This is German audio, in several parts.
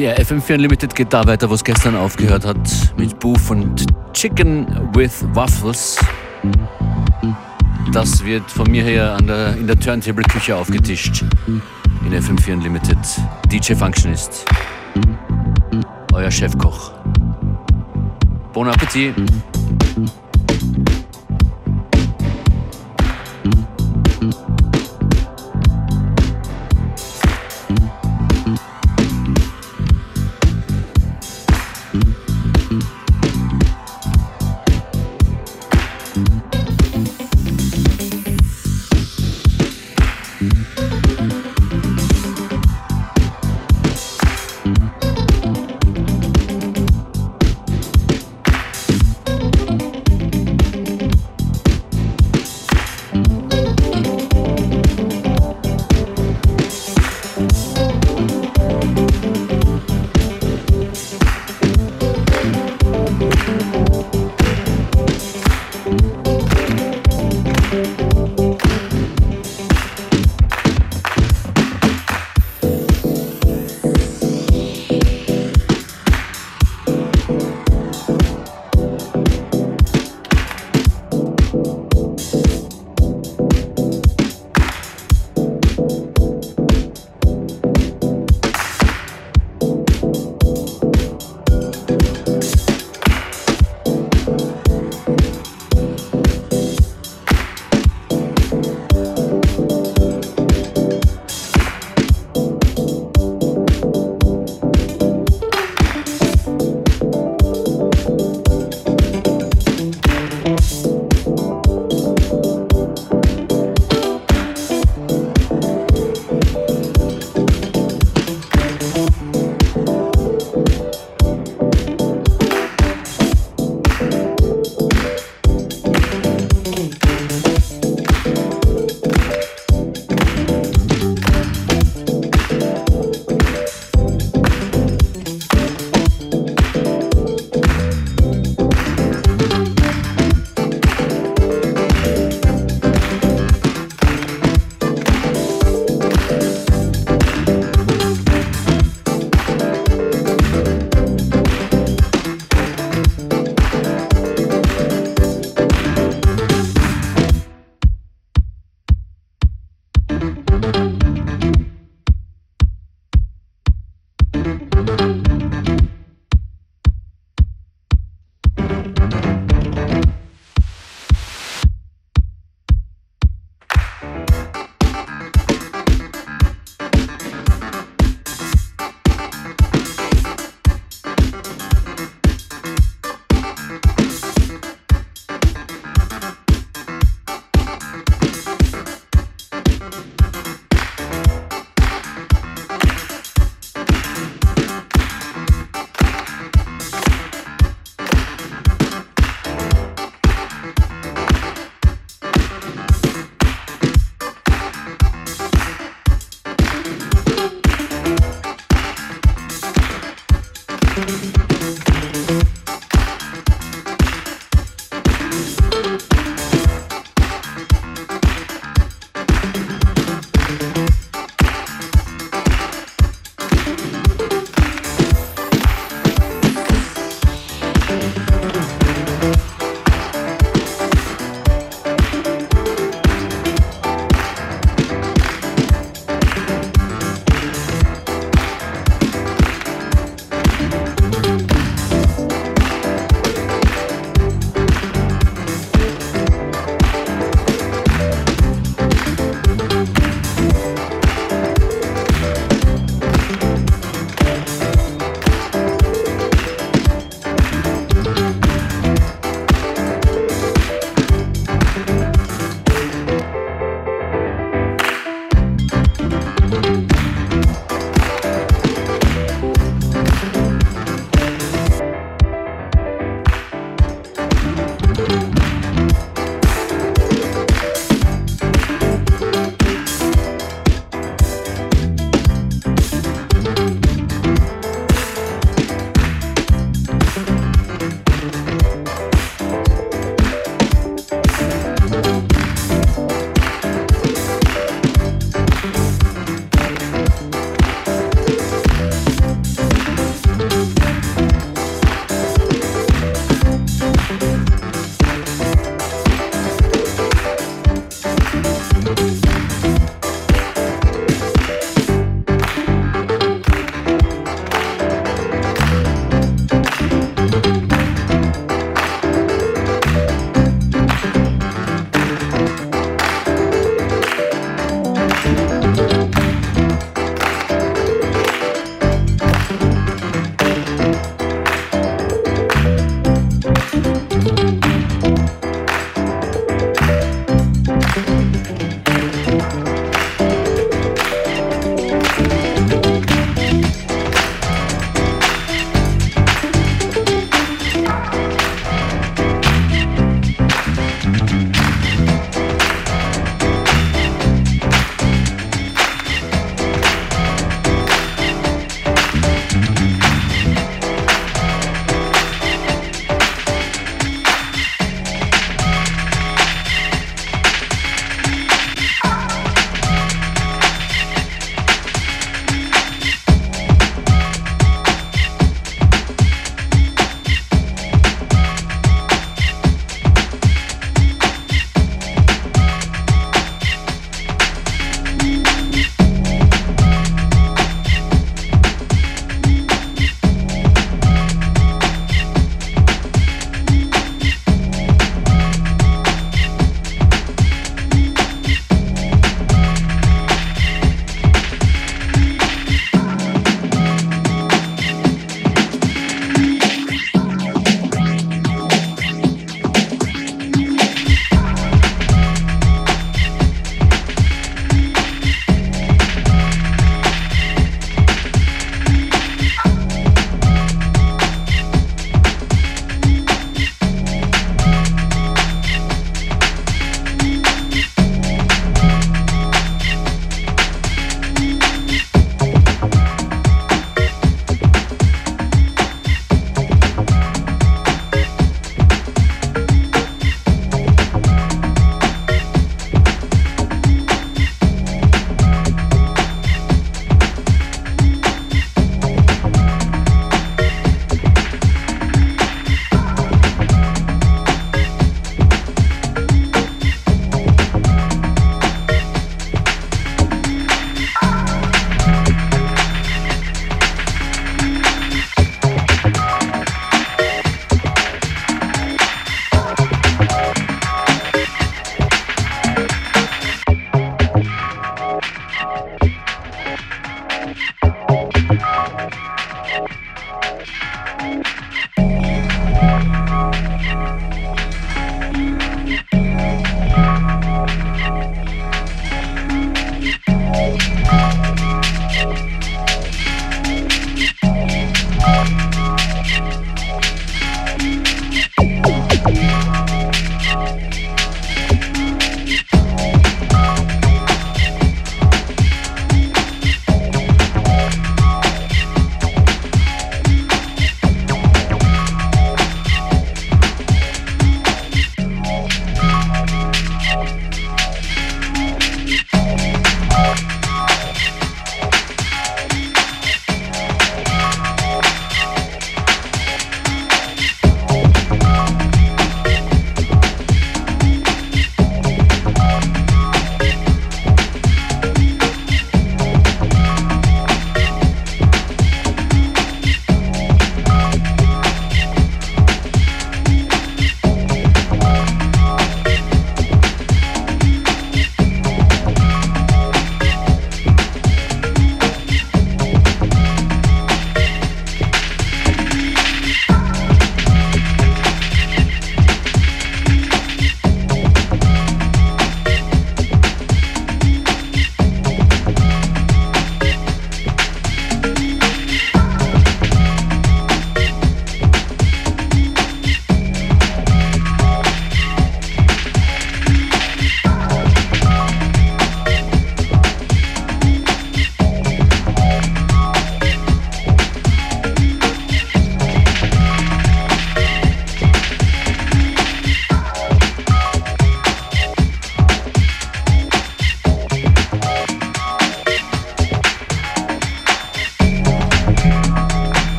Yeah, FM4 Unlimited geht da weiter, wo es gestern aufgehört hat, mit Boof und Chicken with Waffles. Das wird von mir her der, in der Turntable-Küche aufgetischt. In FM4 Unlimited. DJ Functionist. Euer Chefkoch. Bon Appetit.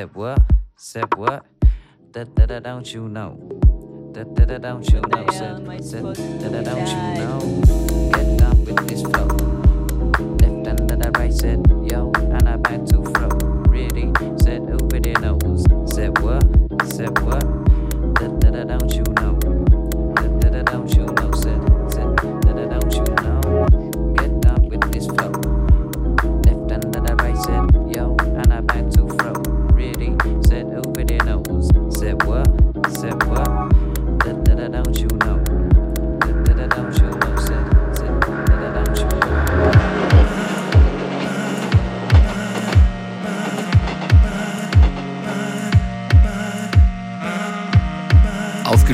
Said what? Said what? That that that don't you know? That that that don't you know? Said that that that don't you know? Get up with this flow. Left and that I right said yo, and I back to flow. Really said over the Knows? Said what? Said what?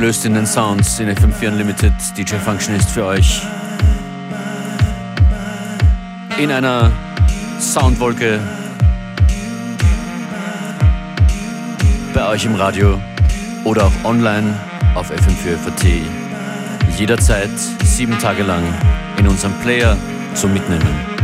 eingelöst in den Sounds in FM4 Unlimited. DJ Function ist für euch. In einer Soundwolke. Bei euch im Radio oder auch online auf FM4FT. Jederzeit, sieben Tage lang in unserem Player zum Mitnehmen.